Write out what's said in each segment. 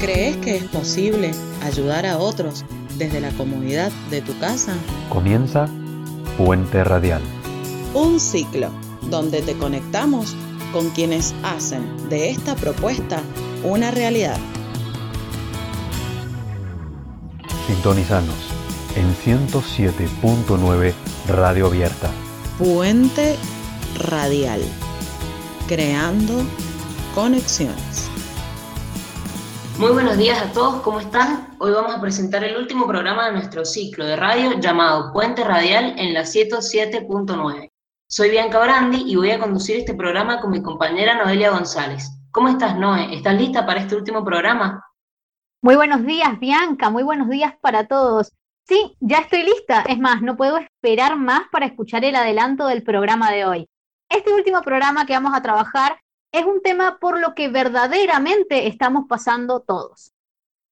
¿Crees que es posible ayudar a otros desde la comodidad de tu casa? Comienza Puente Radial. Un ciclo donde te conectamos con quienes hacen de esta propuesta una realidad. Sintonizanos en 107.9 Radio Abierta. Puente Radial. Creando conexiones. Muy buenos días a todos, ¿cómo están? Hoy vamos a presentar el último programa de nuestro ciclo de radio llamado Puente Radial en la 107.9. Soy Bianca Brandi y voy a conducir este programa con mi compañera Noelia González. ¿Cómo estás, Noé? ¿Estás lista para este último programa? Muy buenos días, Bianca. Muy buenos días para todos. Sí, ya estoy lista. Es más, no puedo esperar más para escuchar el adelanto del programa de hoy. Este último programa que vamos a trabajar es un tema por lo que verdaderamente estamos pasando todos.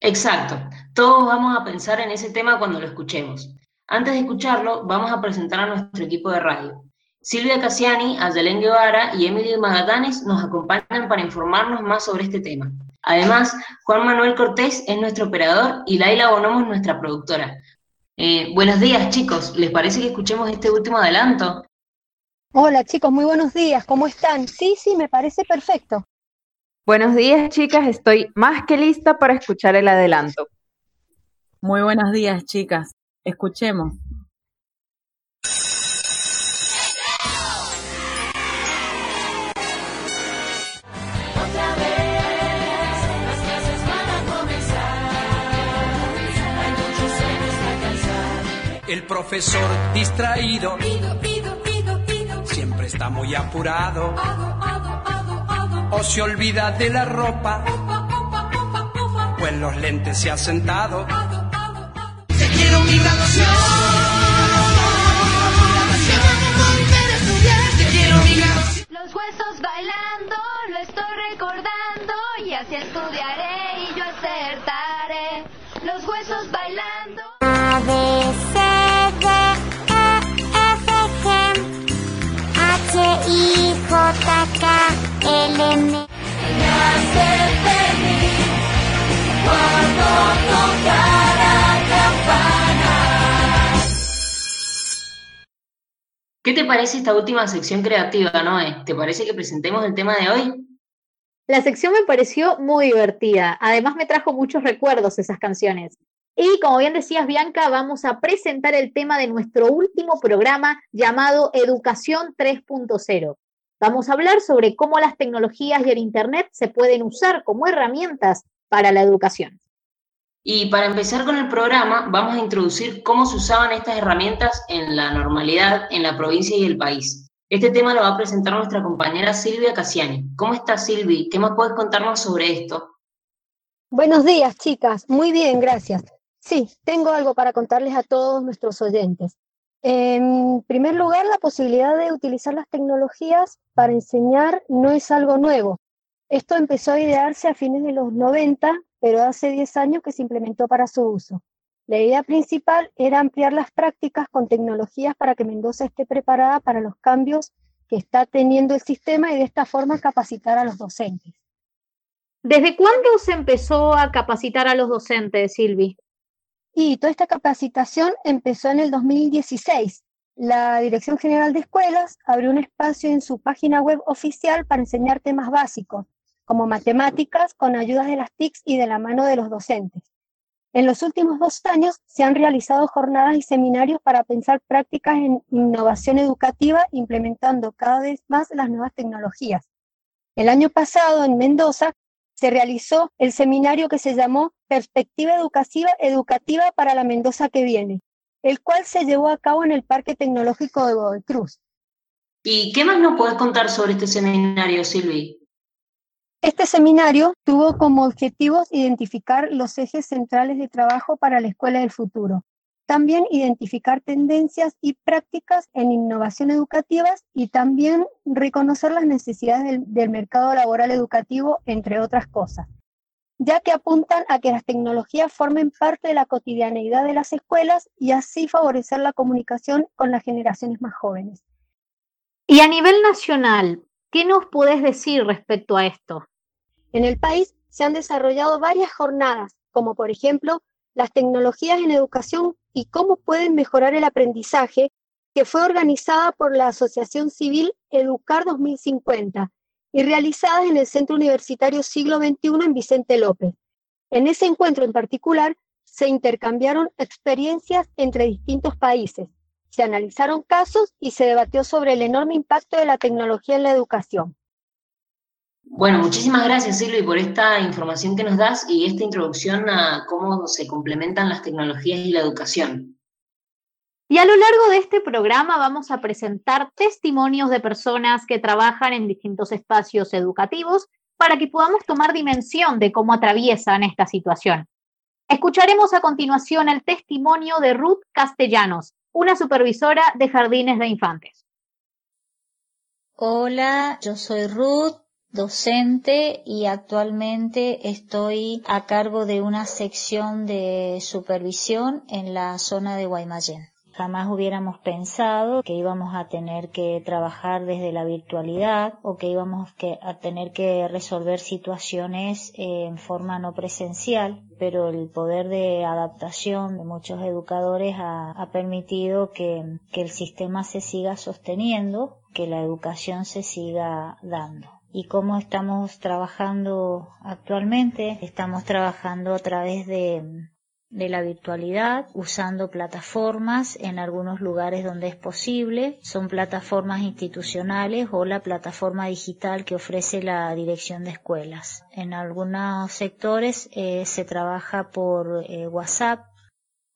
Exacto, todos vamos a pensar en ese tema cuando lo escuchemos. Antes de escucharlo, vamos a presentar a nuestro equipo de radio. Silvia Cassiani, Ayelen Guevara y Emily Magatanes nos acompañan para informarnos más sobre este tema. Además, Juan Manuel Cortés es nuestro operador y Laila Bonomo es nuestra productora. Eh, buenos días, chicos. ¿Les parece que escuchemos este último adelanto? Hola chicos, muy buenos días, ¿cómo están? Sí, sí, me parece perfecto. Buenos días chicas, estoy más que lista para escuchar el adelanto. Muy buenos días chicas, escuchemos. El profesor distraído. Siempre está muy apurado. O se olvida de la ropa, o en los lentes se ha sentado. Te quiero mi graduación. Los huesos bailando, lo estoy recordando, y así estudiaré Feliz cuando campana. ¿Qué te parece esta última sección creativa, Noé? ¿Te parece que presentemos el tema de hoy? La sección me pareció muy divertida. Además me trajo muchos recuerdos esas canciones. Y como bien decías, Bianca, vamos a presentar el tema de nuestro último programa llamado Educación 3.0. Vamos a hablar sobre cómo las tecnologías y el Internet se pueden usar como herramientas para la educación. Y para empezar con el programa, vamos a introducir cómo se usaban estas herramientas en la normalidad en la provincia y el país. Este tema lo va a presentar nuestra compañera Silvia Cassiani. ¿Cómo estás, Silvi? ¿Qué más puedes contarnos sobre esto? Buenos días, chicas. Muy bien, gracias. Sí, tengo algo para contarles a todos nuestros oyentes. En primer lugar, la posibilidad de utilizar las tecnologías para enseñar no es algo nuevo. Esto empezó a idearse a fines de los 90, pero hace 10 años que se implementó para su uso. La idea principal era ampliar las prácticas con tecnologías para que Mendoza esté preparada para los cambios que está teniendo el sistema y de esta forma capacitar a los docentes. ¿Desde cuándo se empezó a capacitar a los docentes, Silvi? Y toda esta capacitación empezó en el 2016. La Dirección General de Escuelas abrió un espacio en su página web oficial para enseñar temas básicos, como matemáticas, con ayudas de las TICs y de la mano de los docentes. En los últimos dos años se han realizado jornadas y seminarios para pensar prácticas en innovación educativa, implementando cada vez más las nuevas tecnologías. El año pasado, en Mendoza, se realizó el seminario que se llamó Perspectiva Educativa, Educativa para la Mendoza que viene, el cual se llevó a cabo en el Parque Tecnológico de Godoy Cruz. ¿Y qué más nos puedes contar sobre este seminario, Silvi? Este seminario tuvo como objetivo identificar los ejes centrales de trabajo para la escuela del futuro. También identificar tendencias y prácticas en innovación educativa y también reconocer las necesidades del, del mercado laboral educativo, entre otras cosas, ya que apuntan a que las tecnologías formen parte de la cotidianeidad de las escuelas y así favorecer la comunicación con las generaciones más jóvenes. Y a nivel nacional, ¿qué nos podés decir respecto a esto? En el país se han desarrollado varias jornadas, como por ejemplo las tecnologías en educación y cómo pueden mejorar el aprendizaje, que fue organizada por la Asociación Civil Educar 2050 y realizadas en el Centro Universitario Siglo XXI en Vicente López. En ese encuentro en particular se intercambiaron experiencias entre distintos países, se analizaron casos y se debatió sobre el enorme impacto de la tecnología en la educación. Bueno, muchísimas gracias Silvi por esta información que nos das y esta introducción a cómo se complementan las tecnologías y la educación. Y a lo largo de este programa vamos a presentar testimonios de personas que trabajan en distintos espacios educativos para que podamos tomar dimensión de cómo atraviesan esta situación. Escucharemos a continuación el testimonio de Ruth Castellanos, una supervisora de jardines de infantes. Hola, yo soy Ruth, docente y actualmente estoy a cargo de una sección de supervisión en la zona de Guaymallén. Jamás hubiéramos pensado que íbamos a tener que trabajar desde la virtualidad o que íbamos a tener que resolver situaciones en forma no presencial, pero el poder de adaptación de muchos educadores ha, permitido que, que el sistema se siga sosteniendo, que la educación se siga dando y cómo estamos trabajando actualmente. Estamos trabajando a través de la virtualidad usando plataformas en algunos lugares donde es posible. Son plataformas institucionales o la plataforma digital que ofrece la dirección de escuelas. En algunos sectores eh, se trabaja por eh, WhatsApp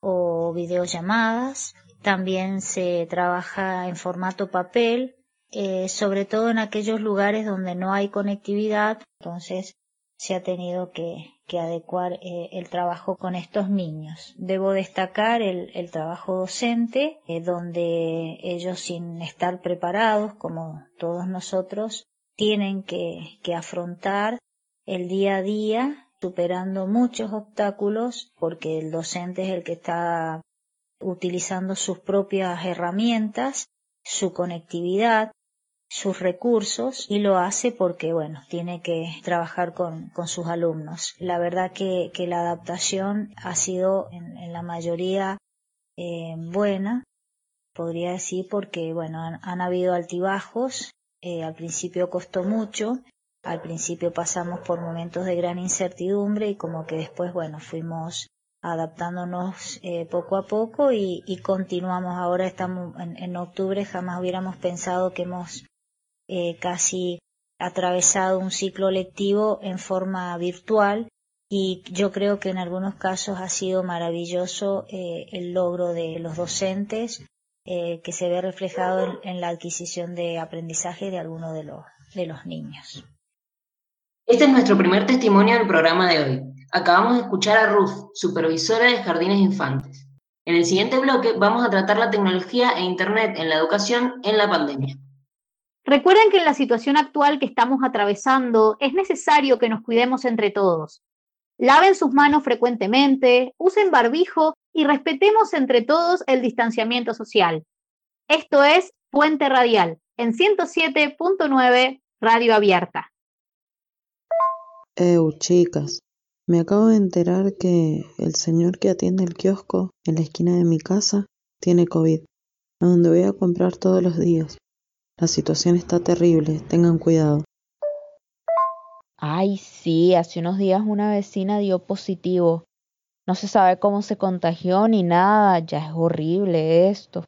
o videollamadas. También se trabaja en formato papel, eh, sobre todo en aquellos lugares donde no hay conectividad. Entonces se ha tenido que, adecuar eh, el trabajo con estos niños. Debo destacar el, trabajo docente, eh, donde ellos sin estar preparados, como todos nosotros, tienen que, que afrontar el día a día, superando muchos obstáculos, porque el docente es el que está utilizando sus propias herramientas, su conectividad, sus recursos y lo hace porque, bueno, tiene que trabajar con, con sus alumnos. La verdad que, que, la adaptación ha sido en, la mayoría eh, buena, podría decir, porque, bueno, han, habido altibajos. Eh, al principio costó mucho, al principio pasamos por momentos de gran incertidumbre y como que después, bueno, fuimos adaptándonos eh, poco a poco y, y, continuamos. Ahora estamos en, en, octubre, jamás hubiéramos pensado que hemos eh, casi atravesado un ciclo lectivo en forma virtual y yo creo que en algunos casos ha sido maravilloso eh, el logro de los docentes eh, que se ve reflejado en, la adquisición de aprendizaje de algunos de los, de los niños. Este es nuestro primer testimonio del programa de hoy. Acabamos de escuchar a Ruth, supervisora de jardines infantes. En el siguiente bloque vamos a tratar la tecnología e Internet en la educación en la pandemia. Recuerden que en la situación actual que estamos atravesando es necesario que nos cuidemos entre todos. Laven sus manos frecuentemente, usen barbijo y respetemos entre todos el distanciamiento social. Esto es Puente Radial en 107.9 Radio Abierta. Eu, chicas, me acabo de enterar que el señor que atiende el kiosco en la esquina de mi casa tiene COVID, a donde voy a comprar todos los días. La situación está terrible, tengan cuidado. Ay, sí, hace unos días una vecina dio positivo. No se sabe cómo se contagió ni nada, ya es horrible esto.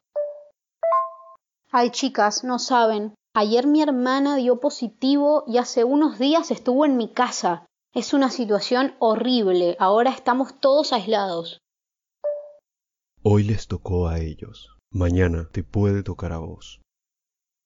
Ay, chicas, no saben. Ayer mi hermana dio positivo y hace unos días estuvo en mi casa. Es una situación horrible. Ahora estamos todos aislados. Hoy les tocó a ellos. Mañana te puede tocar a vos.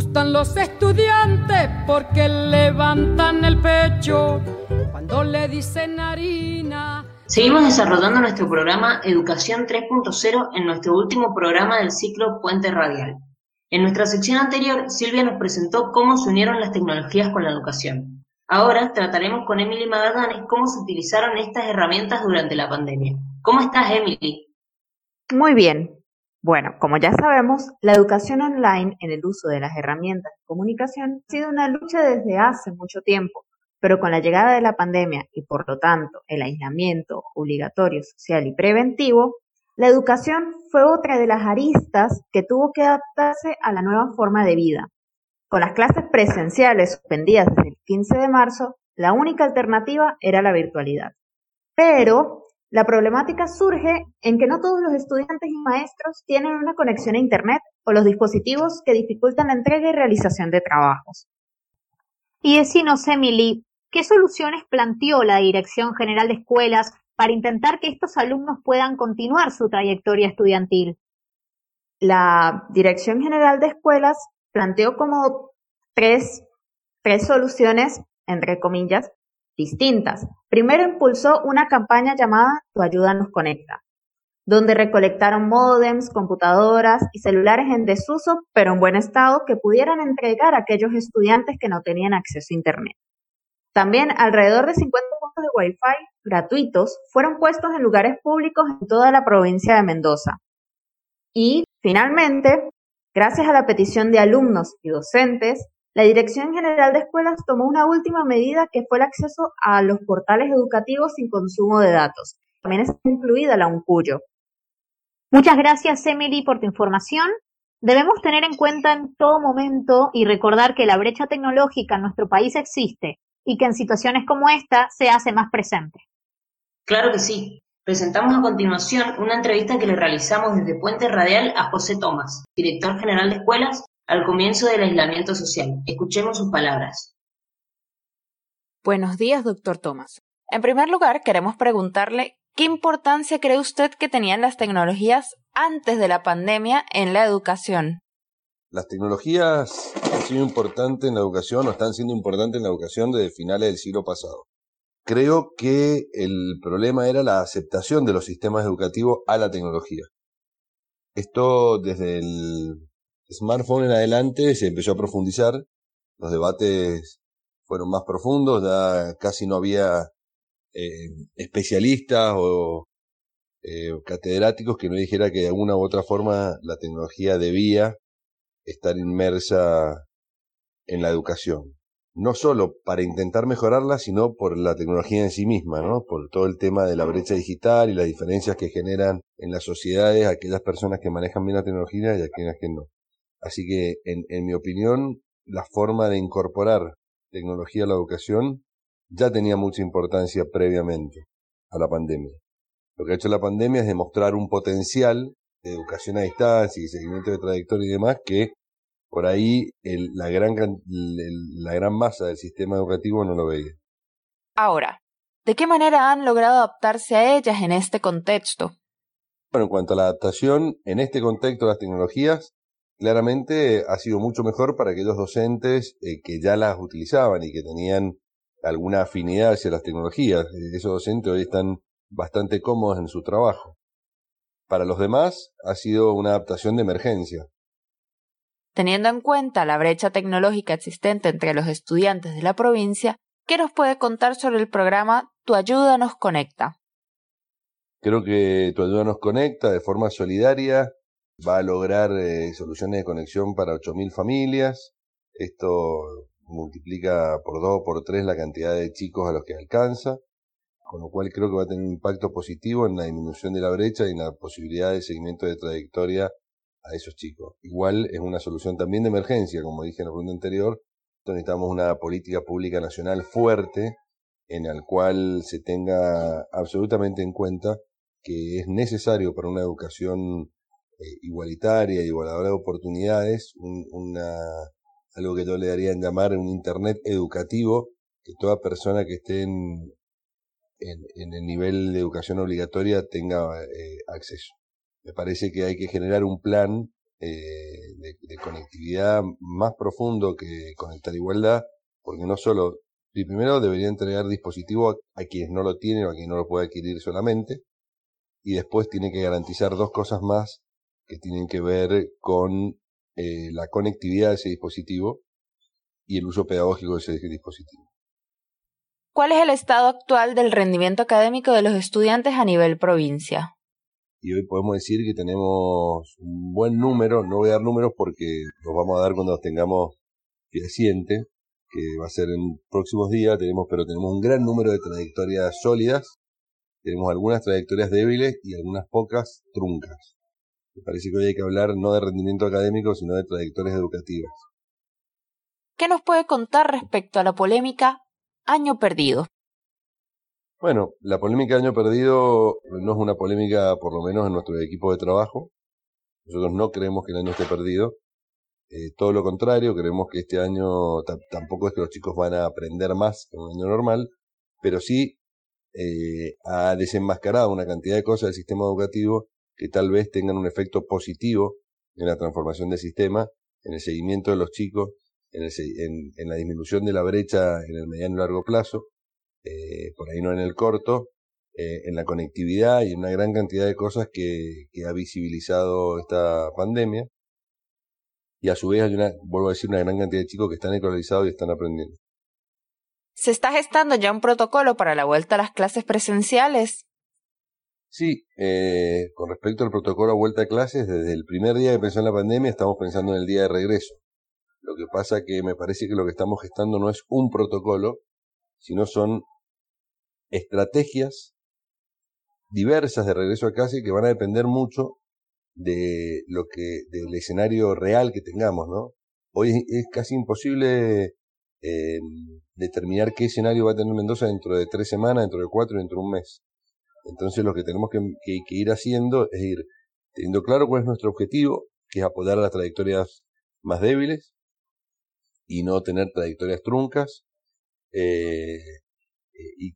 Gustan los estudiantes porque levantan el pecho cuando le dicen harina. Seguimos desarrollando nuestro programa Educación 3.0 en nuestro último programa del ciclo Puente Radial. En nuestra sección anterior, Silvia nos presentó cómo se unieron las tecnologías con la educación. Ahora trataremos con Emily Magadanes cómo se utilizaron estas herramientas durante la pandemia. ¿Cómo estás, Emily? Muy bien. Bueno, como ya sabemos, la educación online en el uso de las herramientas de comunicación ha sido una lucha desde hace mucho tiempo, pero con la llegada de la pandemia y por lo tanto el aislamiento obligatorio social y preventivo, la educación fue otra de las aristas que tuvo que adaptarse a la nueva forma de vida. Con las clases presenciales suspendidas desde el 15 de marzo, la única alternativa era la virtualidad. Pero la problemática surge en que no todos los estudiantes y maestros tienen una conexión a Internet o los dispositivos que dificultan la entrega y realización de trabajos. Y decinos, Emily, ¿qué soluciones planteó la Dirección General de Escuelas para intentar que estos alumnos puedan continuar su trayectoria estudiantil? La Dirección General de Escuelas planteó como tres, tres soluciones, entre comillas, distintas. Primero impulsó una campaña llamada Tu ayuda nos conecta, donde recolectaron módems, computadoras y celulares en desuso, pero en buen estado, que pudieran entregar a aquellos estudiantes que no tenían acceso a Internet. También alrededor de 50 puntos de Wi-Fi gratuitos fueron puestos en lugares públicos en toda la provincia de Mendoza. Y, finalmente, gracias a la petición de alumnos y docentes, la Dirección General de Escuelas tomó una última medida que fue el acceso a los portales educativos sin consumo de datos. También está incluida la UNCUYO. Muchas gracias, Emily, por tu información. Debemos tener en cuenta en todo momento y recordar que la brecha tecnológica en nuestro país existe y que en situaciones como esta se hace más presente. Claro que sí. Presentamos a continuación una entrevista que le realizamos desde Puente Radial a José Tomás, director general de escuelas, al comienzo del aislamiento social. Escuchemos sus palabras. Buenos días, doctor Tomás. En primer lugar, queremos preguntarle qué importancia cree usted que tenían las tecnologías antes de la pandemia en la educación. Las tecnologías han sido importantes en la educación o están siendo importantes en la educación desde finales del siglo pasado. Creo que el problema era la aceptación de los sistemas educativos a la tecnología. Esto desde el smartphone en adelante se empezó a profundizar, los debates fueron más profundos, ya casi no había eh, especialistas o eh, catedráticos que no dijera que de alguna u otra forma la tecnología debía estar inmersa en la educación. No solo para intentar mejorarla, sino por la tecnología en sí misma, ¿no? Por todo el tema de la brecha digital y las diferencias que generan en las sociedades aquellas personas que manejan bien la tecnología y aquellas que no. Así que, en, en mi opinión, la forma de incorporar tecnología a la educación ya tenía mucha importancia previamente a la pandemia. Lo que ha hecho la pandemia es demostrar un potencial de educación a distancia y seguimiento de trayectoria y demás que por ahí el, la, gran, el, la gran masa del sistema educativo no lo veía. Ahora, ¿de qué manera han logrado adaptarse a ellas en este contexto? Bueno, en cuanto a la adaptación, en este contexto de las tecnologías, claramente ha sido mucho mejor para aquellos docentes eh, que ya las utilizaban y que tenían alguna afinidad hacia las tecnologías. Esos docentes hoy están bastante cómodos en su trabajo. Para los demás ha sido una adaptación de emergencia. Teniendo en cuenta la brecha tecnológica existente entre los estudiantes de la provincia, ¿qué nos puede contar sobre el programa Tu ayuda nos conecta? Creo que Tu ayuda nos conecta de forma solidaria va a lograr eh, soluciones de conexión para 8.000 familias. Esto multiplica por dos o por tres la cantidad de chicos a los que alcanza, con lo cual creo que va a tener un impacto positivo en la disminución de la brecha y en la posibilidad de seguimiento de trayectoria a esos chicos. Igual es una solución también de emergencia, como dije en la pregunta anterior, necesitamos una política pública nacional fuerte en la cual se tenga absolutamente en cuenta que es necesario para una educación eh, igualitaria, igualadora de oportunidades, una, algo que yo le daría en llamar un Internet educativo, que toda persona que esté en, en, el nivel de educación obligatoria tenga eh, acceso. Me parece que hay que generar un plan eh, de, conectividad más profundo que conectar igualdad, porque no solo, primero debería entregar dispositivo a, quienes no lo tienen o a quienes no lo puede adquirir solamente, y después tiene que garantizar dos cosas más que tienen que ver con eh, la conectividad de ese dispositivo y el uso pedagógico de ese dispositivo. ¿Cuál es el estado actual del rendimiento académico de los estudiantes a nivel provincia? Y hoy podemos decir que tenemos un buen número, no voy a dar números porque los vamos a dar cuando los tengamos fehaciente, que va a ser en próximos días, tenemos, pero tenemos un gran número de trayectorias sólidas, tenemos algunas trayectorias débiles y algunas pocas truncas. Me parece que hoy hay que hablar no de rendimiento académico, sino de trayectorias educativas. ¿Qué nos puede contar respecto a la polémica año perdido? Bueno, la polémica año perdido no es una polémica, por lo menos en nuestro equipo de trabajo. Nosotros no creemos que el año esté perdido. Eh, todo lo contrario, creemos que este año tampoco es que los chicos van a aprender más que un año normal, pero sí eh, ha desenmascarado una cantidad de cosas del sistema educativo que tal vez tengan un efecto positivo en la transformación del sistema, en el seguimiento de los chicos, en, la disminución de la brecha en el mediano y largo plazo, eh, por ahí no en el corto, eh, en la conectividad y en una gran cantidad de cosas que, que ha visibilizado esta pandemia. Y a su vez hay una, vuelvo a decir, una gran cantidad de chicos que están escolarizados y están aprendiendo. ¿Se está gestando ya un protocolo para la vuelta a las clases presenciales? Sí, eh, con respecto al protocolo a vuelta a clases, desde el primer día que empezó en la pandemia estamos pensando en el día de regreso. Lo que pasa que me parece que lo que estamos gestando no es un protocolo, sino son estrategias diversas de regreso a casa y que van a depender mucho de lo que, del escenario real que tengamos, ¿no? Hoy es casi imposible eh, determinar qué escenario va a tener Mendoza dentro de tres semanas, dentro de cuatro, dentro de un mes. Entonces lo que tenemos que, ir haciendo es ir teniendo claro cuál es nuestro objetivo, que es apoyar a las trayectorias más débiles y no tener trayectorias truncas, eh,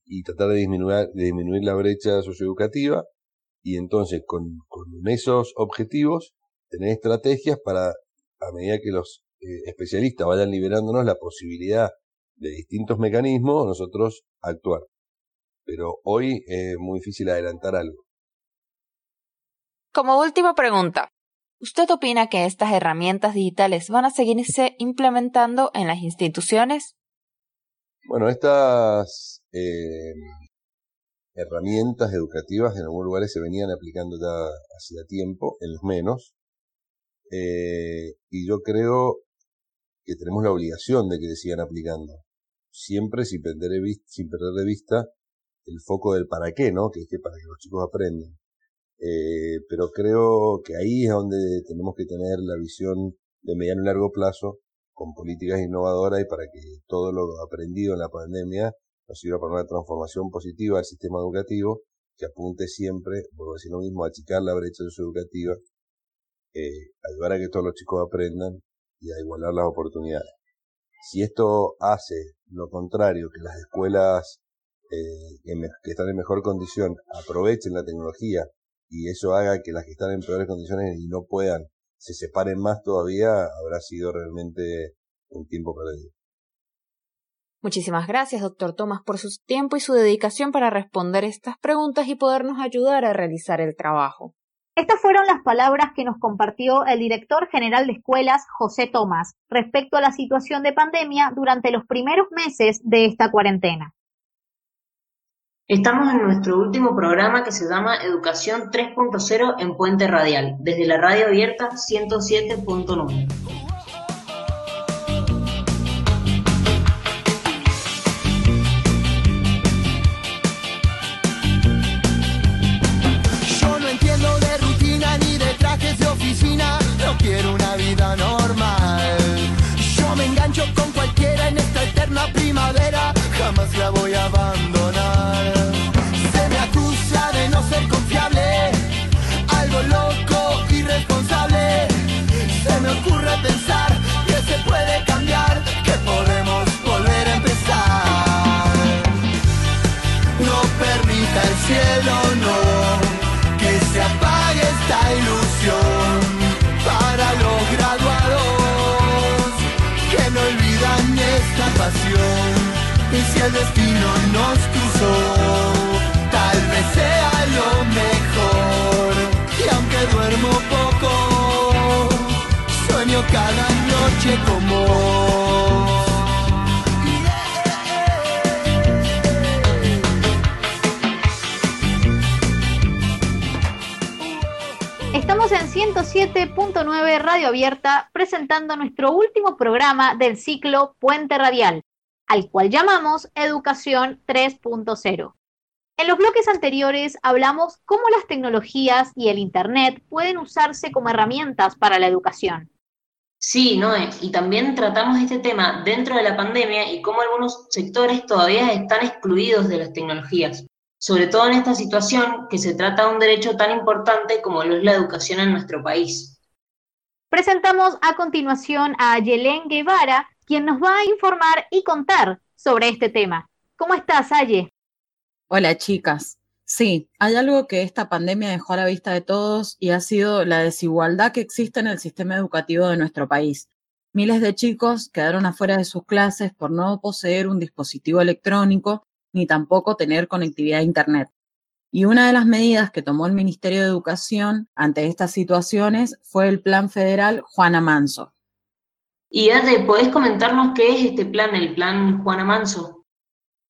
y, tratar de disminuir, de disminuir la brecha socioeducativa y entonces con, con esos objetivos tener estrategias para, a medida que los eh, especialistas vayan liberándonos la posibilidad de distintos mecanismos, nosotros actuar. Pero hoy es muy difícil adelantar algo. Como última pregunta, ¿usted opina que estas herramientas digitales van a seguirse implementando en las instituciones? Bueno, estas eh, herramientas educativas en algunos lugares se venían aplicando ya hacía tiempo, en los menos, eh, y yo creo que tenemos la obligación de que se sigan aplicando, siempre sin perder, de vista, sin perder de vista el foco del para qué, ¿no? Que es que para que los chicos aprendan. Eh, pero creo que ahí es donde tenemos que tener la visión de mediano y largo plazo con políticas innovadoras y para que todo lo aprendido en la pandemia nos sirva para una transformación positiva del sistema educativo que apunte siempre, por decir lo mismo, a achicar la brecha educativa, eh, ayudar a que todos los chicos aprendan y a igualar las oportunidades. Si esto hace lo contrario, que las escuelas eh, que están en mejor condición aprovechen la tecnología y eso haga que las que están en peores condiciones y no puedan se separen más todavía, habrá sido realmente un tiempo perdido. Muchísimas gracias, doctor Tomás, por su tiempo y su dedicación para responder estas preguntas y podernos ayudar a realizar el trabajo. Estas fueron las palabras que nos compartió el director general de escuelas, José Tomás, respecto a la situación de pandemia durante los primeros meses de esta cuarentena. Estamos en nuestro último programa que se llama Educación tres punto cero en Puente Radial, desde la radio abierta 107.9. Yo no entiendo de rutina ni de trajes de oficina, no quiero una vida normal. Yo me engancho con cualquiera en esta eterna primavera, jamás la voy a abandonar. Y si el destino nos cruzó, tal vez sea lo mejor. Y aunque duermo poco, sueño cada Estamos en 107.9 Radio Abierta presentando nuestro último programa del ciclo Puente Radial, al cual llamamos Educación 3.0. En los bloques anteriores hablamos cómo las tecnologías y el Internet pueden usarse como herramientas para la educación. Sí, Noé, y también tratamos este tema dentro de la pandemia y cómo algunos sectores todavía están excluidos de las tecnologías, sobre todo en esta situación que se trata de un derecho tan importante como lo es la educación en nuestro país. Presentamos a continuación a Yelén Guevara, quien nos va a informar y contar sobre este tema. ¿Cómo estás, Aye? Hola, chicas. Sí, hay algo que esta pandemia dejó a la vista de todos y ha sido la desigualdad que existe en el sistema educativo de nuestro país. Miles de chicos quedaron afuera de sus clases por no poseer un dispositivo electrónico ni tampoco tener conectividad a Internet. Y una de las medidas que tomó el Ministerio de Educación ante estas situaciones fue el Plan Federal Juana Manso. Y Ade, ¿podés comentarnos qué es este plan, el Plan Juana Manso?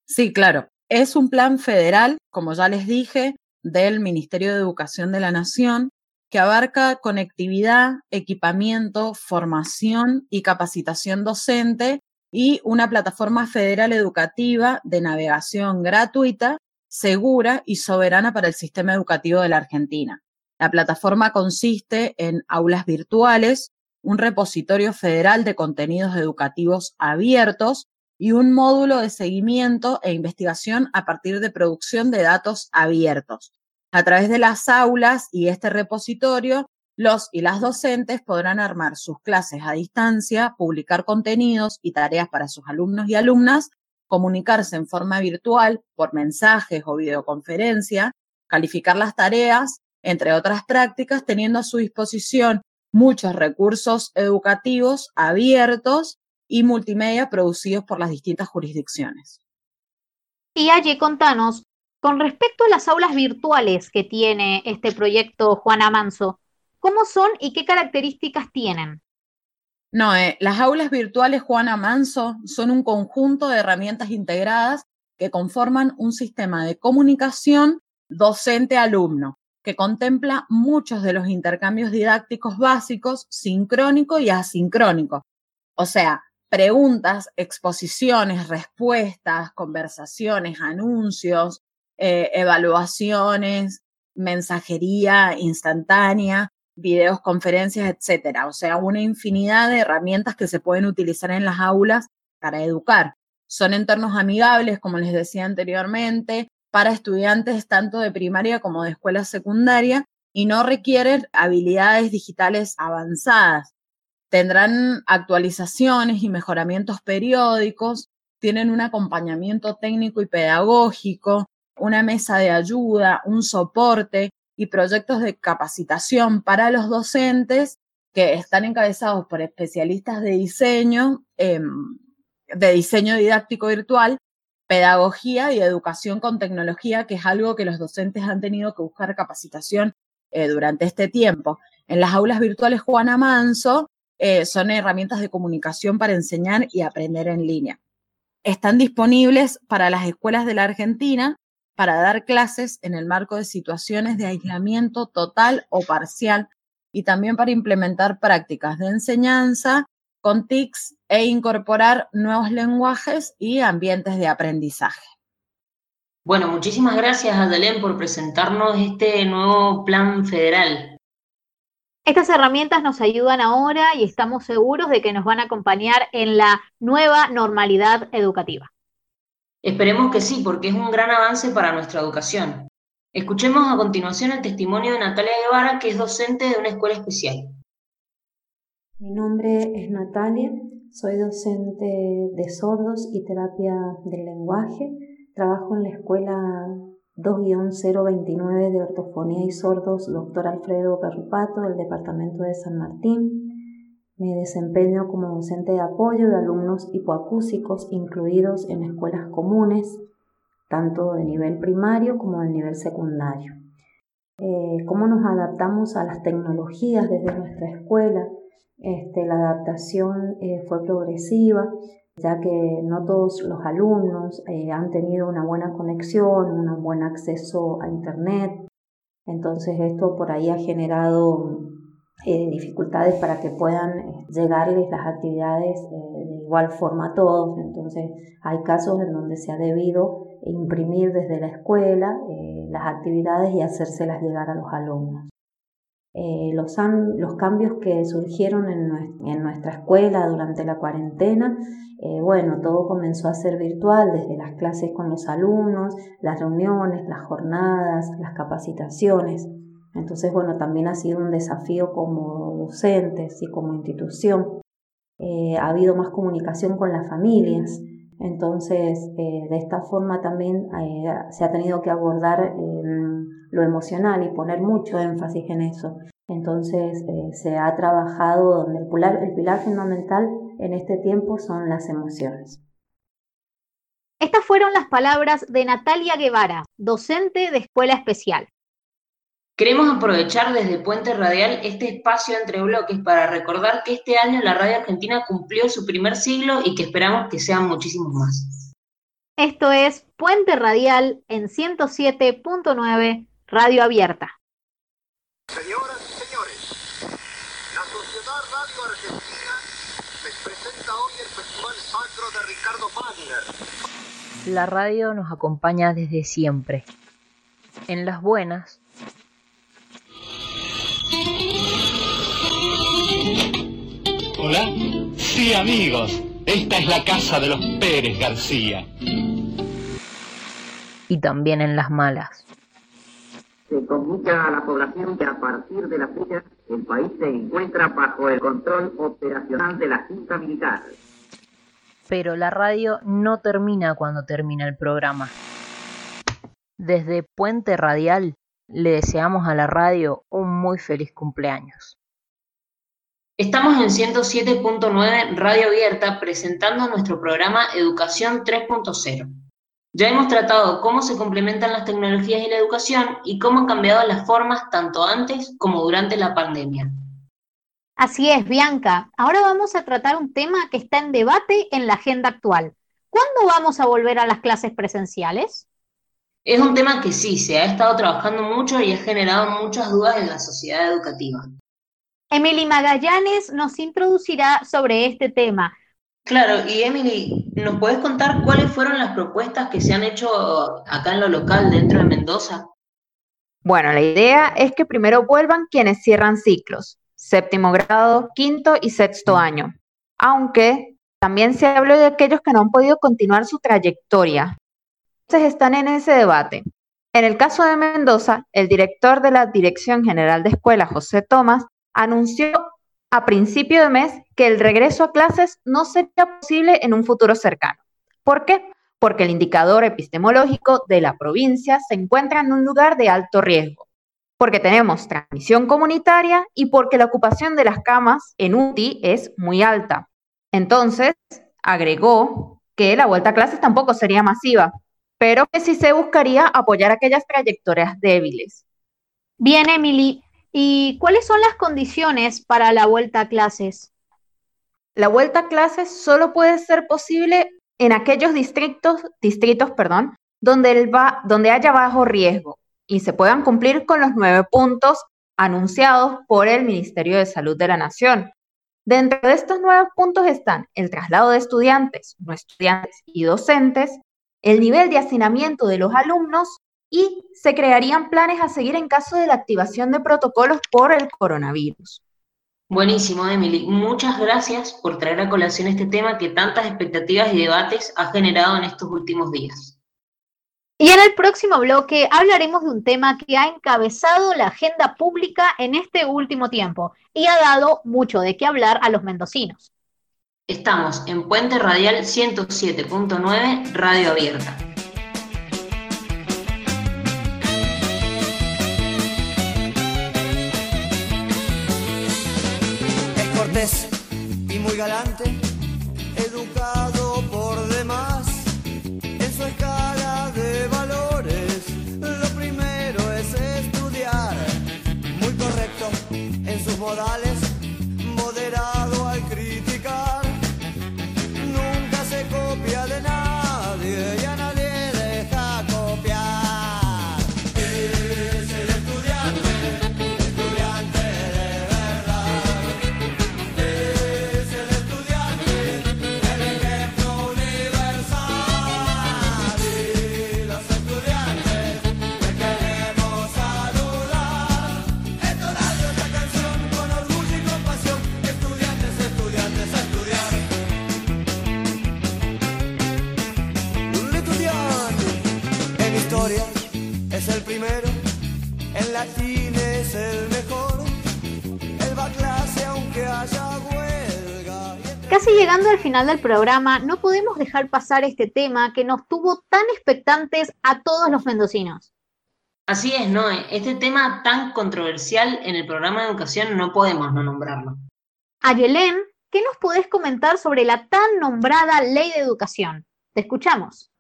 Sí, claro. Es un plan federal, como ya les dije, del Ministerio de Educación de la Nación, que abarca conectividad, equipamiento, formación y capacitación docente y una plataforma federal educativa de navegación gratuita, segura y soberana para el sistema educativo de la Argentina. La plataforma consiste en aulas virtuales, un repositorio federal de contenidos educativos abiertos y un módulo de seguimiento e investigación a partir de producción de datos abiertos. A través de las aulas y este repositorio, los y las docentes podrán armar sus clases a distancia, publicar contenidos y tareas para sus alumnos y alumnas, comunicarse en forma virtual por mensajes o videoconferencia, calificar las tareas, entre otras prácticas, teniendo a su disposición muchos recursos educativos abiertos y multimedia producidos por las distintas jurisdicciones. Y allí contanos, con respecto a las aulas virtuales que tiene este proyecto Juana Manso, ¿cómo son y qué características tienen? No, eh, las aulas virtuales Juana Manso son un conjunto de herramientas integradas que conforman un sistema de comunicación docente-alumno que contempla muchos de los intercambios didácticos básicos, sincrónico y asincrónico. O sea, preguntas, exposiciones, respuestas, conversaciones, anuncios, eh, evaluaciones, mensajería instantánea, videos, conferencias, etcétera. O sea, una infinidad de herramientas que se pueden utilizar en las aulas para educar. Son entornos amigables, como les decía anteriormente, para estudiantes tanto de primaria como de escuela secundaria y no requieren habilidades digitales avanzadas. Tendrán actualizaciones y mejoramientos periódicos, tienen un acompañamiento técnico y pedagógico, una mesa de ayuda, un soporte y proyectos de capacitación para los docentes que están encabezados por especialistas de diseño, eh, de diseño didáctico virtual, pedagogía y educación con tecnología, que es algo que los docentes han tenido que buscar capacitación eh, durante este tiempo. En las aulas virtuales Juana Manso eh, son herramientas de comunicación para enseñar y aprender en línea. Están disponibles para las escuelas de la Argentina para dar clases en el marco de situaciones de aislamiento total o parcial y también para implementar prácticas de enseñanza con TICs e incorporar nuevos lenguajes y ambientes de aprendizaje. Bueno, muchísimas gracias, Adelén, por presentarnos este nuevo plan federal. Estas herramientas nos ayudan ahora y estamos seguros de que nos van a acompañar en la nueva normalidad educativa. Esperemos que sí, porque es un gran avance para nuestra educación. Escuchemos a continuación el testimonio de Natalia Guevara, que es docente de una escuela especial. Mi nombre es Natalia, soy docente de sordos y terapia del lenguaje. Trabajo en la escuela 2-029 de ortofonía y sordos Dr. Alfredo Perrupato del departamento de San Martín. Me desempeño como docente de apoyo de alumnos hipoacúsicos incluidos en escuelas comunes, tanto de nivel primario como de nivel secundario. Eh, ¿Cómo nos adaptamos a las tecnologías desde nuestra escuela? Este, la adaptación eh, fue progresiva, ya que no todos los alumnos eh, han tenido una buena conexión, un buen acceso a Internet. Entonces esto por ahí ha generado eh, dificultades para que puedan llegarles las actividades de igual forma a todos. Entonces hay casos en donde se ha debido imprimir desde la escuela las actividades y hacérselas llegar a los alumnos. Eh, los, los, cambios que surgieron en, nuestra escuela durante la cuarentena, eh, bueno, todo comenzó a ser virtual, desde las clases con los alumnos, las reuniones, las jornadas, las capacitaciones. Entonces, bueno, también ha sido un desafío como docentes y como institución. Eh, ha habido más comunicación con las familias. Entonces, de esta forma también se ha tenido que abordar lo emocional y poner mucho énfasis en eso. Entonces eh, se ha trabajado donde el pilar fundamental en este tiempo son las emociones. Estas fueron las palabras de Natalia Guevara, docente de escuela especial. Queremos aprovechar desde Puente Radial este espacio entre bloques para recordar que este año la radio argentina cumplió su primer siglo y que esperamos que sean muchísimos más. Esto es Puente Radial en 107.9 Radio Abierta. Señoras y señores, la Sociedad Radio Argentina les presenta hoy el Festival Sacro de Ricardo Wagner. La radio nos acompaña desde siempre. En las buenas. Hola. Sí, amigos. Esta es la casa de los Pérez García. Y también en las malas se comunica a la población que a partir de la fecha el país se encuentra bajo el control operacional de la Junta Militar. Pero la radio no termina cuando termina el programa. Desde Puente Radial le deseamos a la radio un muy feliz cumpleaños. Estamos en 107.9 Radio Abierta presentando nuestro programa Educación 3.0. Ya hemos tratado cómo se complementan las tecnologías y la educación y cómo han cambiado las formas tanto antes como durante la pandemia. Así es, Bianca. Ahora vamos a tratar un tema que está en debate en la agenda actual. ¿Cuándo vamos a volver a las clases presenciales? Es un tema que sí, se ha estado trabajando mucho y ha generado muchas dudas en la sociedad educativa. Emily Magallanes nos introducirá sobre este tema. Claro, y Emily, ¿nos puedes contar cuáles fueron las propuestas que se han hecho acá en lo local dentro de Mendoza? Bueno, la idea es que primero vuelvan quienes cierran ciclos, séptimo grado, quinto y sexto año, aunque también se habló de aquellos que no han podido continuar su trayectoria. Entonces están en ese debate. En el caso de Mendoza, el director de la Dirección General de Escuelas, José Tomás, anunció a principio de mes que el regreso a clases no sería posible en un futuro cercano. ¿Por qué? Porque el indicador epistemológico de la provincia se encuentra en un lugar de alto riesgo, porque tenemos transmisión comunitaria y porque la ocupación de las camas en UTI es muy alta. Entonces, agregó que la vuelta a clases tampoco sería masiva, pero que sí se buscaría apoyar aquellas trayectorias débiles. Bien, Emily, ¿Y cuáles son las condiciones para la vuelta a clases? La vuelta a clases solo puede ser posible en aquellos distritos, distritos perdón, donde, donde haya bajo riesgo y se puedan cumplir con los nueve puntos anunciados por el Ministerio de Salud de la Nación. Dentro de estos nueve puntos están el traslado de estudiantes, no estudiantes y docentes, el nivel de hacinamiento de los alumnos y se crearían planes a seguir en caso de la activación de protocolos por el coronavirus. Buenísimo, Emily. Muchas gracias por traer a colación este tema que tantas expectativas y debates ha generado en estos últimos días. Y en el próximo bloque hablaremos de un tema que ha encabezado la agenda pública en este último tiempo y ha dado mucho de qué hablar a los mendocinos. Estamos en Puente Radial 107.9, Radio Abierta. Y muy galante, educado por demás. En su escala de valores, lo primero es estudiar. Muy correcto en sus modales, final del programa, no podemos dejar pasar este tema que nos tuvo tan expectantes a todos los mendocinos. Así es, Noé. Este tema tan controversial en el programa de educación no podemos no nombrarlo. Ayelén, ¿qué nos podés comentar sobre la tan nombrada Ley de Educación? Te escuchamos.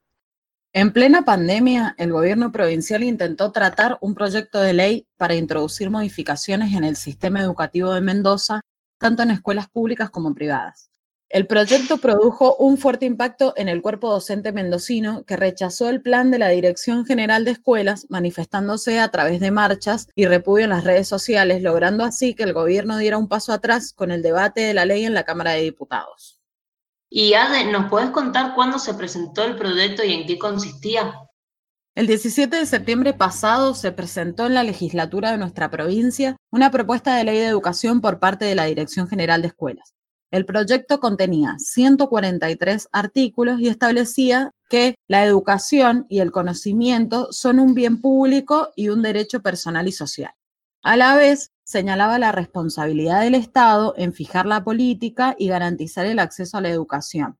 En plena pandemia, el gobierno provincial intentó tratar un proyecto de ley para introducir modificaciones en el sistema educativo de Mendoza, tanto en escuelas públicas como privadas. El proyecto produjo un fuerte impacto en el cuerpo docente mendocino que rechazó el plan de la Dirección General de Escuelas, manifestándose a través de marchas y repudio en las redes sociales, logrando así que el gobierno diera un paso atrás con el debate de la ley en la Cámara de Diputados. Y Ade, ¿nos podés contar cuándo se presentó el proyecto y en qué consistía? El 17 de septiembre pasado se presentó en la legislatura de nuestra provincia una propuesta de ley de educación por parte de la Dirección General de Escuelas. El proyecto contenía 143 artículos y establecía que la educación y el conocimiento son un bien público y un derecho personal y social. A la vez, señalaba la responsabilidad del Estado en fijar la política y garantizar el acceso a la educación.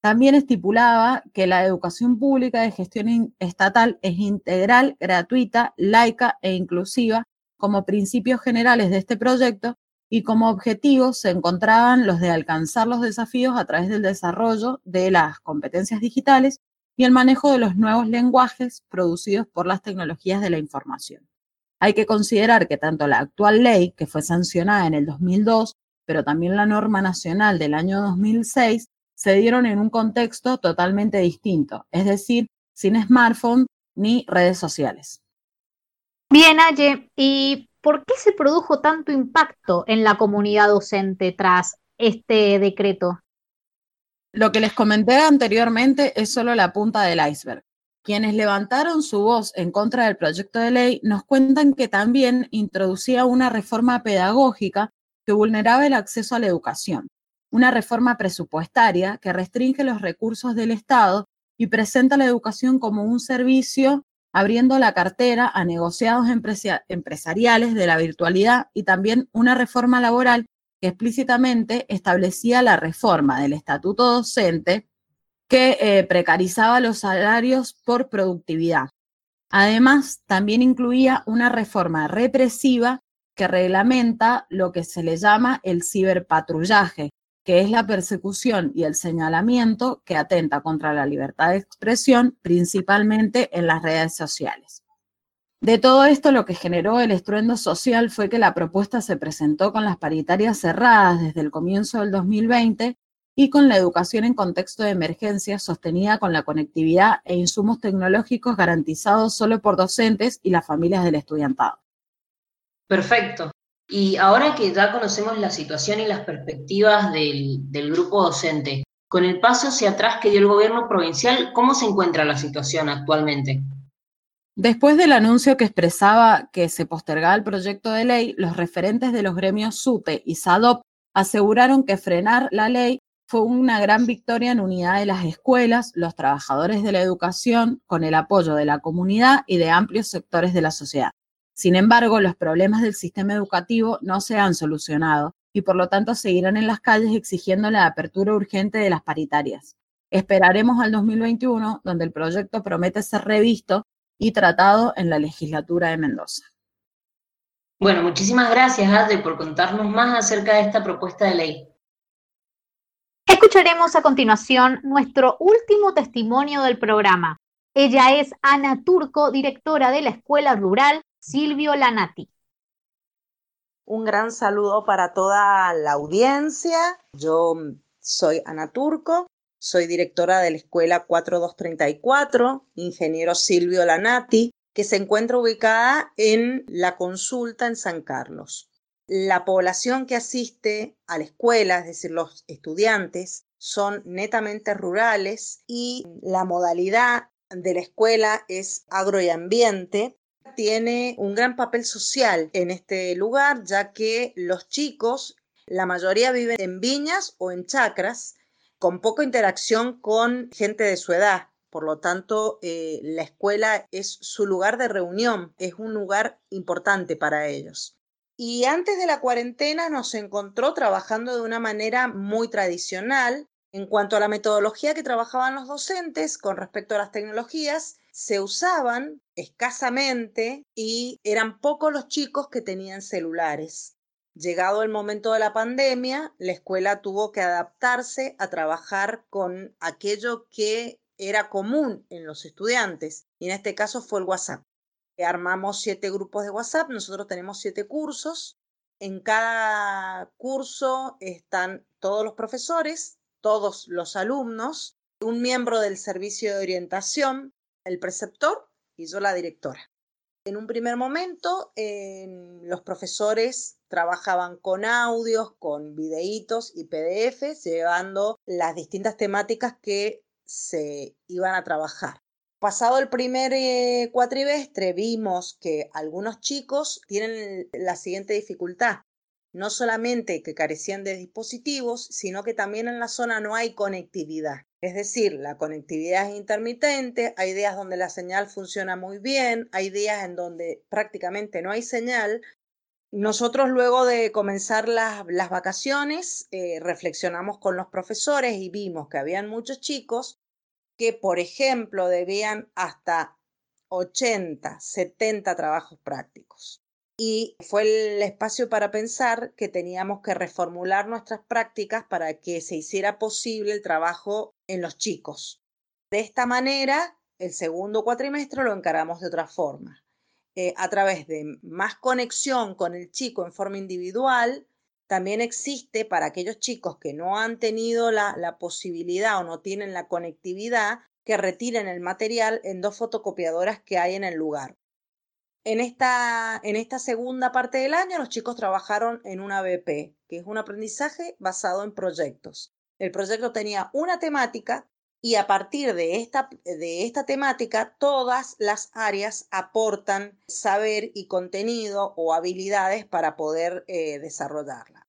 También estipulaba que la educación pública de gestión estatal es integral, gratuita, laica e inclusiva como principios generales de este proyecto y como objetivos se encontraban los de alcanzar los desafíos a través del desarrollo de las competencias digitales y el manejo de los nuevos lenguajes producidos por las tecnologías de la información. Hay que considerar que tanto la actual ley, que fue sancionada en el 2002, pero también la norma nacional del año 2006, se dieron en un contexto totalmente distinto, es decir, sin smartphone ni redes sociales. Bien, Aye, ¿y por qué se produjo tanto impacto en la comunidad docente tras este decreto? Lo que les comenté anteriormente es solo la punta del iceberg. Quienes levantaron su voz en contra del proyecto de ley nos cuentan que también introducía una reforma pedagógica que vulneraba el acceso a la educación, una reforma presupuestaria que restringe los recursos del Estado y presenta la educación como un servicio abriendo la cartera a negociados empresariales de la virtualidad y también una reforma laboral que explícitamente establecía la reforma del estatuto docente que eh, precarizaba los salarios por productividad. Además, también incluía una reforma represiva que reglamenta lo que se le llama el ciberpatrullaje, que es la persecución y el señalamiento que atenta contra la libertad de expresión, principalmente en las redes sociales. De todo esto, lo que generó el estruendo social fue que la propuesta se presentó con las paritarias cerradas desde el comienzo del 2020 y con la educación en contexto de emergencia sostenida con la conectividad e insumos tecnológicos garantizados solo por docentes y las familias del estudiantado. Perfecto. Y ahora que ya conocemos la situación y las perspectivas del, grupo docente, con el paso hacia atrás que dio el gobierno provincial, ¿cómo se encuentra la situación actualmente? Después del anuncio que expresaba que se postergaba el proyecto de ley, los referentes de los gremios SUTE y SADOP aseguraron que frenar la ley fue una gran victoria en unidad de las escuelas, los trabajadores de la educación, con el apoyo de la comunidad y de amplios sectores de la sociedad. Sin embargo, los problemas del sistema educativo no se han solucionado y por lo tanto seguirán en las calles exigiendo la apertura urgente de las paritarias. Esperaremos al 2021, donde el proyecto promete ser revisto y tratado en la legislatura de Mendoza. Bueno, muchísimas gracias, Adri, por contarnos más acerca de esta propuesta de ley. Escucharemos a continuación nuestro último testimonio del programa. Ella es Ana Turco, directora de la Escuela Rural Silvio Lanati. Un gran saludo para toda la audiencia. Yo soy Ana Turco, soy directora de la Escuela 4234, ingeniero Silvio Lanati, que se encuentra ubicada en la consulta en San Carlos. La población que asiste a la escuela, es decir, los estudiantes, son netamente rurales y la modalidad de la escuela es agro y ambiente. Tiene un gran papel social en este lugar, ya que los chicos, la mayoría viven en viñas o en chacras, con poca interacción con gente de su edad. Por lo tanto, eh, la escuela es su lugar de reunión, es un lugar importante para ellos. Y antes de la cuarentena nos encontró trabajando de una manera muy tradicional. En cuanto a la metodología que trabajaban los docentes con respecto a las tecnologías, se usaban escasamente y eran pocos los chicos que tenían celulares. Llegado el momento de la pandemia, la escuela tuvo que adaptarse a trabajar con aquello que era común en los estudiantes, y en este caso fue el WhatsApp armamos siete grupos de WhatsApp, nosotros tenemos siete cursos. En cada curso están todos los profesores, todos los alumnos, un miembro del servicio de orientación, el preceptor y yo la directora. En un primer momento, los profesores trabajaban con audios, con videitos y PDFs, llevando las distintas temáticas que se iban a trabajar. Pasado el primer eh, cuatrimestre vimos que algunos chicos tienen la siguiente dificultad. No solamente que carecían de dispositivos, sino que también en la zona no hay conectividad. Es decir, la conectividad es intermitente, hay días donde la señal funciona muy bien, hay días en donde prácticamente no hay señal. Nosotros luego de comenzar las, vacaciones eh, reflexionamos con los profesores y vimos que habían muchos chicos que, por ejemplo, debían hasta 80, 70 trabajos prácticos. Y fue el espacio para pensar que teníamos que reformular nuestras prácticas para que se hiciera posible el trabajo en los chicos. De esta manera, el segundo cuatrimestre lo encaramos de otra forma, eh, a través de más conexión con el chico en forma individual, también existe para aquellos chicos que no han tenido la, posibilidad o no tienen la conectividad que retiren el material en dos fotocopiadoras que hay en el lugar. En esta, en esta segunda parte del año los chicos trabajaron en una BP, que es un aprendizaje basado en proyectos. El proyecto tenía una temática y a partir de esta, de esta temática todas las áreas aportan saber y contenido o habilidades para poder eh, desarrollarla.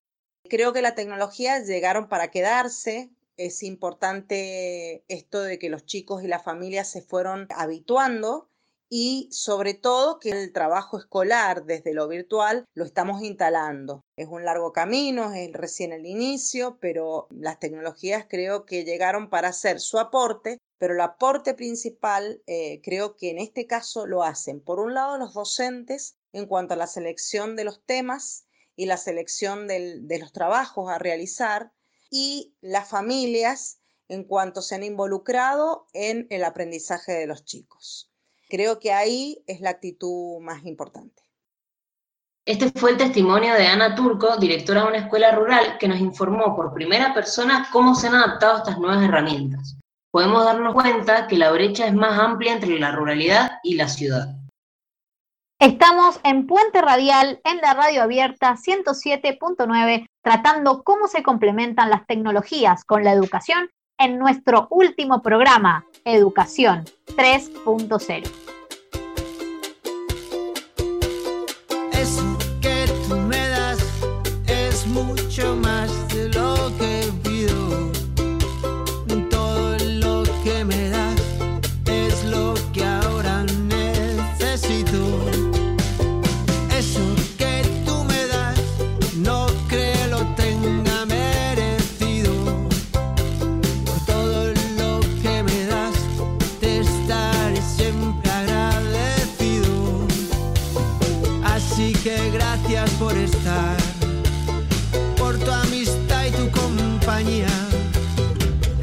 Creo que la tecnología llegaron para quedarse. Es importante esto de que los chicos y las familias se fueron habituando y sobre todo que el trabajo escolar desde lo virtual lo estamos instalando. Es un largo camino, es recién el inicio, pero las tecnologías creo que llegaron para hacer su aporte, pero el aporte principal eh, creo que en este caso lo hacen, por un lado, los docentes en cuanto a la selección de los temas y la selección de los trabajos a realizar y las familias en cuanto se han involucrado en el aprendizaje de los chicos. Creo que ahí es la actitud más importante. Este fue el testimonio de Ana Turco, directora de una escuela rural, que nos informó por primera persona cómo se han adaptado estas nuevas herramientas. Podemos darnos cuenta que la brecha es más amplia entre la ruralidad y la ciudad. Estamos en Puente Radial, en la radio abierta 107.9, tratando cómo se complementan las tecnologías con la educación en nuestro último programa, Educación 3.0. por tu amistad y tu compañía.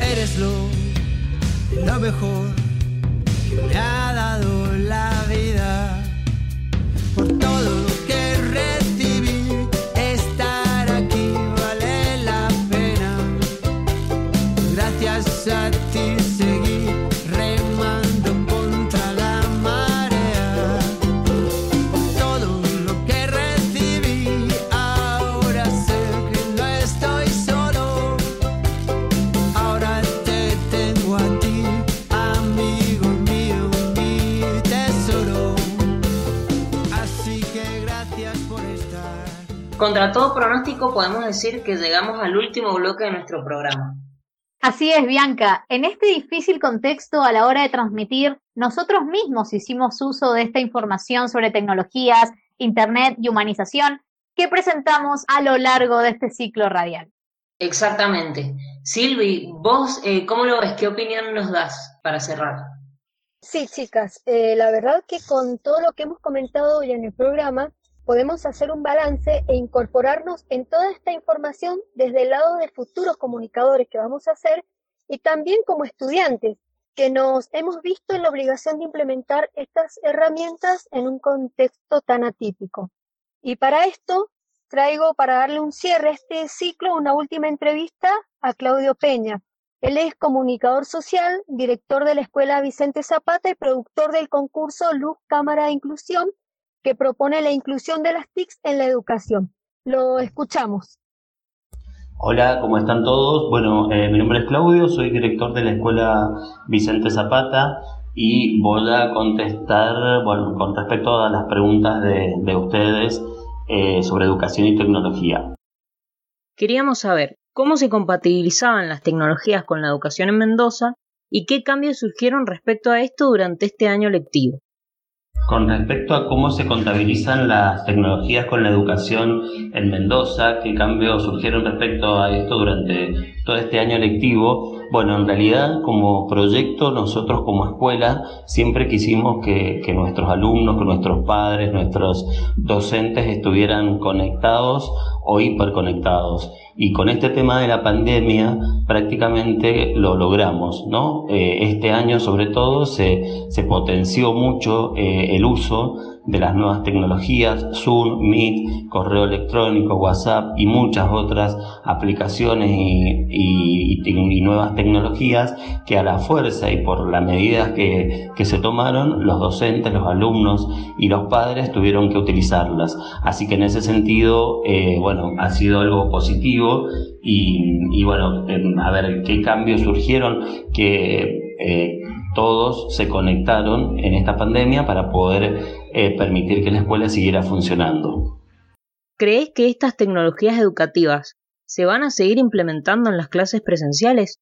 Eres lo, lo mejor. Contra todo pronóstico podemos decir que llegamos al último bloque de nuestro programa. Así es, Bianca. En este difícil contexto a la hora de transmitir, nosotros mismos hicimos uso de esta información sobre tecnologías, Internet y humanización que presentamos a lo largo de este ciclo radial. Exactamente. Silvi, vos, eh, ¿cómo lo ves? ¿Qué opinión nos das para cerrar? Sí, chicas, eh, la verdad que con todo lo que hemos comentado hoy en el programa, podemos hacer un balance e incorporarnos en toda esta información desde el lado de futuros comunicadores que vamos a ser y también como estudiantes que nos hemos visto en la obligación de implementar estas herramientas en un contexto tan atípico. Y para esto traigo para darle un cierre a este ciclo una última entrevista a Claudio Peña. Él es comunicador social, director de la Escuela Vicente Zapata y productor del concurso Luz, Cámara e Inclusión, que propone la inclusión de las TICs en la educación. Lo escuchamos. Hola, ¿cómo están todos? Bueno, eh, mi nombre es Claudio, soy director de la Escuela Vicente Zapata y voy a contestar, bueno, con respecto a las preguntas de, de ustedes eh, sobre educación y tecnología. Queríamos saber cómo se compatibilizaban las tecnologías con la educación en Mendoza y qué cambios surgieron respecto a esto durante este año lectivo. Con respecto a cómo se contabilizan las tecnologías con la educación en Mendoza, qué cambios surgieron respecto a esto durante todo este año lectivo, bueno, en realidad como proyecto nosotros como escuela siempre quisimos que, que nuestros alumnos, que nuestros padres, nuestros docentes estuvieran conectados o hiperconectados. Y con este tema de la pandemia prácticamente lo logramos, ¿no? Eh, este año sobre todo se, se potenció mucho eh, el uso de las nuevas tecnologías, Zoom, Meet, correo electrónico, WhatsApp y muchas otras aplicaciones y, nuevas tecnologías que a la fuerza y por las medidas que, que se tomaron, los docentes, los alumnos y los padres tuvieron que utilizarlas. Así que en ese sentido, eh, bueno, ha sido algo positivo y, y bueno, em, a ver qué cambios surgieron que eh, todos se conectaron en esta pandemia para poder eh, permitir que la escuela siguiera funcionando. ¿Crees que estas tecnologías educativas se van a seguir implementando en las clases presenciales?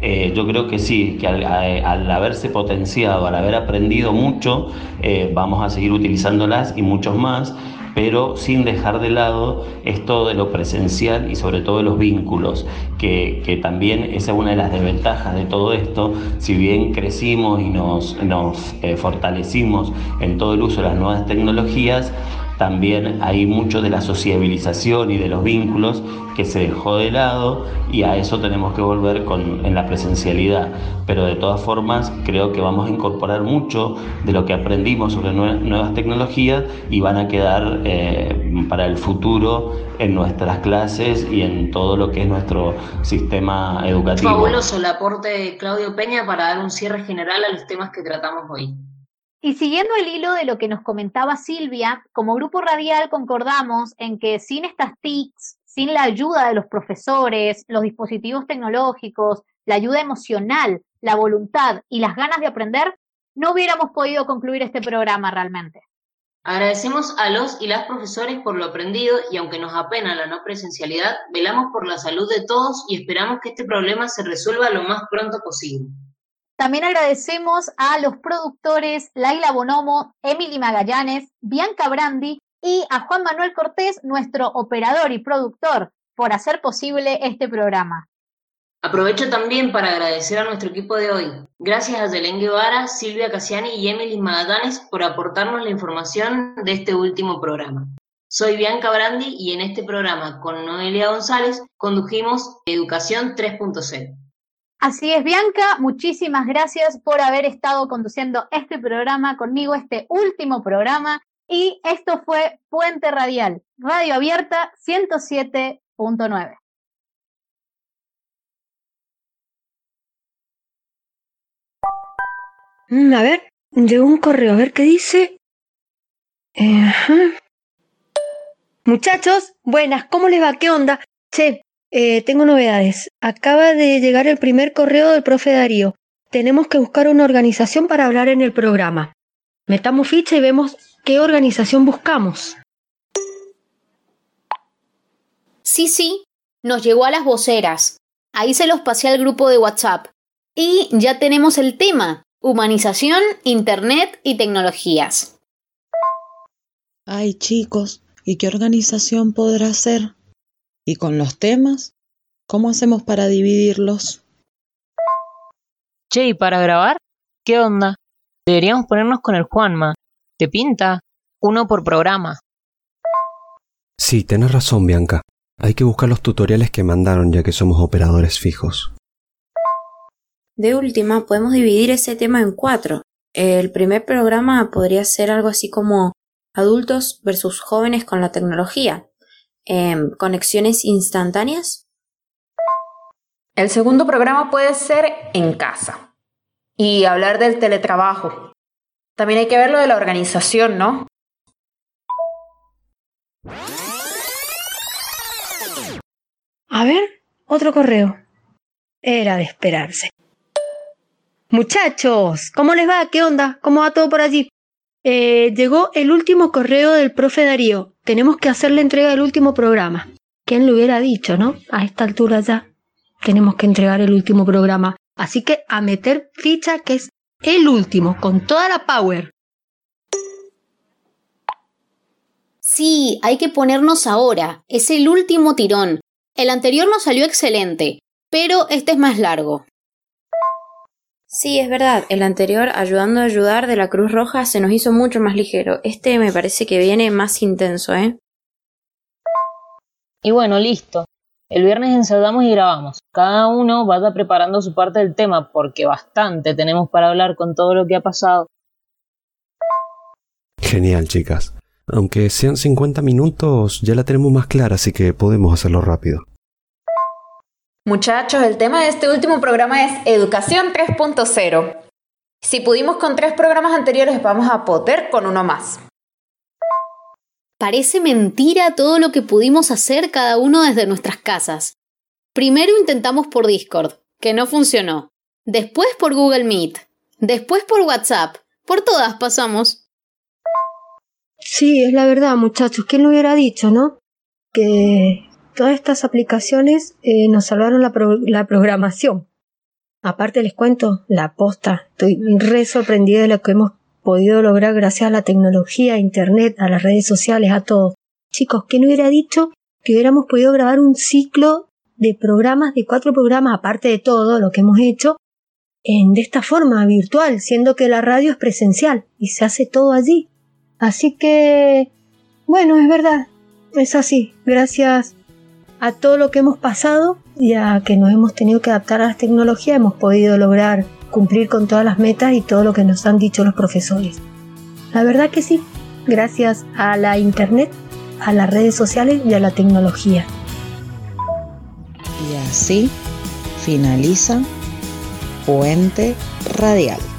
Eh, yo creo que sí, que al, a- al haberse potenciado, al haber aprendido mucho, eh, vamos a seguir utilizándolas y muchos más, pero sin dejar de lado esto de lo presencial y sobre todo los vínculos, que, también es una de las desventajas de todo esto, si bien crecimos y nos, nos eh, fortalecimos en todo el uso de las nuevas tecnologías, también hay mucho de la sociabilización y de los vínculos que se dejó de lado y a eso tenemos que volver con, en la presencialidad. Pero de todas formas creo que vamos a incorporar mucho de lo que aprendimos sobre nue- nuevas tecnologías y van a quedar eh, para el futuro en nuestras clases y en todo lo que es nuestro sistema educativo. Fabuloso el aporte de Claudio Peña para dar un cierre general a los temas que tratamos hoy. Y siguiendo el hilo de lo que nos comentaba Silvia, como grupo radial concordamos en que sin estas TICs, sin la ayuda de los profesores, los dispositivos tecnológicos, la ayuda emocional, la voluntad y las ganas de aprender, no hubiéramos podido concluir este programa realmente. Agradecemos a los y las profesores por lo aprendido y aunque nos apena la no presencialidad, velamos por la salud de todos y esperamos que este problema se resuelva lo más pronto posible. También agradecemos a los productores Laila Bonomo, Emily Magallanes, Bianca Brandi y a Juan Manuel Cortés, nuestro operador y productor, por hacer posible este programa. Aprovecho también para agradecer a nuestro equipo de hoy. Gracias a Yelén Guevara, Silvia Cassiani y Emily Magadanes por aportarnos la información de este último programa. Soy Bianca Brandi y en este programa con Noelia González condujimos Educación 3.0. Así es, Bianca, muchísimas gracias por haber estado conduciendo este programa conmigo, este último programa. Y esto fue Puente Radial, Radio Abierta 107.9. Mm, a ver, llegó un correo, a ver qué dice. Eh, Muchachos, buenas, ¿cómo les va? ¿Qué onda? Che, eh, tengo novedades. Acaba de llegar el primer correo del profe Darío. Tenemos que buscar una organización para hablar en el programa. Metamos ficha y vemos qué organización buscamos. Sí, sí, nos llegó a las voceras. Ahí se los pasé al grupo de WhatsApp. Y ya tenemos el tema, humanización, Internet y tecnologías. Ay, chicos, ¿y qué organización podrá ser? ¿Y con los temas? ¿Cómo hacemos para dividirlos? Che, ¿y para grabar? ¿Qué onda? Deberíamos ponernos con el Juanma. ¿Te pinta? Uno por programa. Sí, tenés razón, Bianca. Hay que buscar los tutoriales que mandaron ya que somos operadores fijos. De última, podemos dividir ese tema en cuatro. El primer programa podría ser algo así como adultos versus jóvenes con la tecnología. Em, conexiones instantáneas. El segundo programa puede ser en casa y hablar del teletrabajo. También hay que ver lo de la organización, ¿no? A ver, otro correo. Era de esperarse. Muchachos, ¿cómo les va? ¿Qué onda? ¿Cómo va todo por allí? Eh, llegó el último correo del profe Darío. Tenemos que hacer la entrega del último programa. ¿Quién lo hubiera dicho, no? A esta altura ya tenemos que entregar el último programa. Así que a meter ficha que es el último, con toda la power. Sí, hay que ponernos ahora. Es el último tirón. El anterior nos salió excelente, pero este es más largo. Sí, es verdad. El anterior, ayudando a ayudar de la Cruz Roja, se nos hizo mucho más ligero. Este me parece que viene más intenso, ¿eh? Y bueno, listo. El viernes ensayamos y grabamos. Cada uno vaya preparando su parte del tema, porque bastante tenemos para hablar con todo lo que ha pasado. Genial, chicas. Aunque sean 50 minutos, ya la tenemos más clara, así que podemos hacerlo rápido. Muchachos, el tema de este último programa es Educación 3.0. Si pudimos con tres programas anteriores, vamos a poder con uno más. Parece mentira todo lo que pudimos hacer cada uno desde nuestras casas. Primero intentamos por Discord, que no funcionó. Después por Google Meet. Después por WhatsApp. Por todas pasamos. Sí, es la verdad, muchachos. ¿Quién lo hubiera dicho, no? Que todas estas aplicaciones eh, nos salvaron la, programación. Aparte les cuento la posta. Estoy re sorprendida de lo que hemos podido lograr gracias a la tecnología, a internet, a las redes sociales, a todo. Chicos, ¿quién hubiera dicho que hubiéramos podido grabar un ciclo de programas, de cuatro programas, aparte de todo lo que hemos hecho, en, de esta forma virtual, siendo que la radio es presencial y se hace todo allí? Así que, bueno, es verdad, es así. Gracias a todo lo que hemos pasado y a que nos hemos tenido que adaptar a las tecnologías, hemos podido lograr cumplir con todas las metas y todo lo que nos han dicho los profesores. La verdad que sí, gracias a la internet, a las redes sociales y a la tecnología. Y así finaliza Puente Radial.